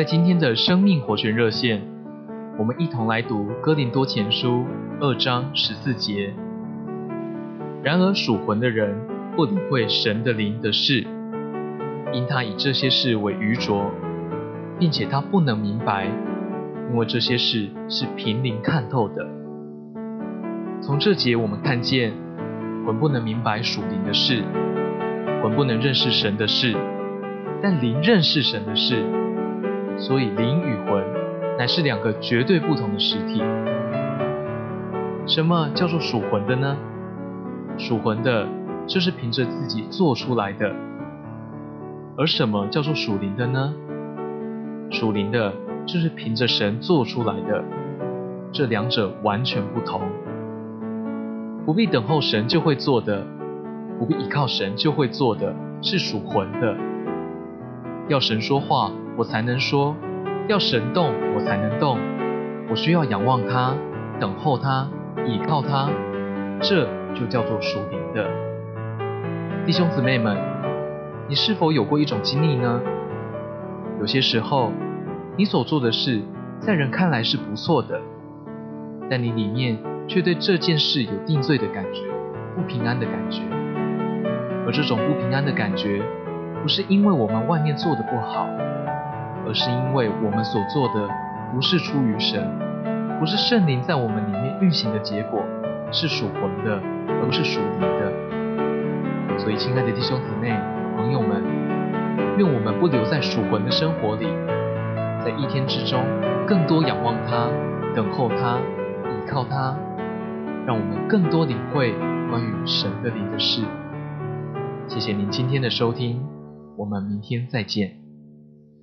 在今天的生命活泉热线，我们一同来读哥林多前书二章十四节。然而属魂的人不理会神的灵的事，因他以这些事为愚拙，并且他不能明白，因为这些事是凭灵看透的。从这节我们看见，魂不能明白属灵的事，魂不能认识神的事，但灵认识神的事，所以灵与魂乃是两个绝对不同的实体。什么叫做属魂的呢？属魂的，就是凭着自己做出来的；而什么叫做属灵的呢？属灵的，就是凭着神做出来的。这两者完全不同。不必等候神就会做的，不必依靠神就会做的，是属魂的。要神说话，我才能说；要神动，我才能动。我需要仰望他，等候他，倚靠他。这。就叫做属灵的。弟兄姊妹们，你是否有过一种经历呢？有些时候，你所做的事在人看来是不错的，但你里面却对这件事有定罪的感觉，不平安的感觉。而这种不平安的感觉，不是因为我们外面做的不好，而是因为我们所做的不是出于神，不是圣灵在我们里面运行的结果，是属魂的。而不是属灵的，所以，亲爱的弟兄姊妹、朋友们，愿我们不留在属魂的生活里，在一天之中更多仰望他、等候他、倚靠他，让我们更多领会关于神的灵的事。谢谢您今天的收听，我们明天再见。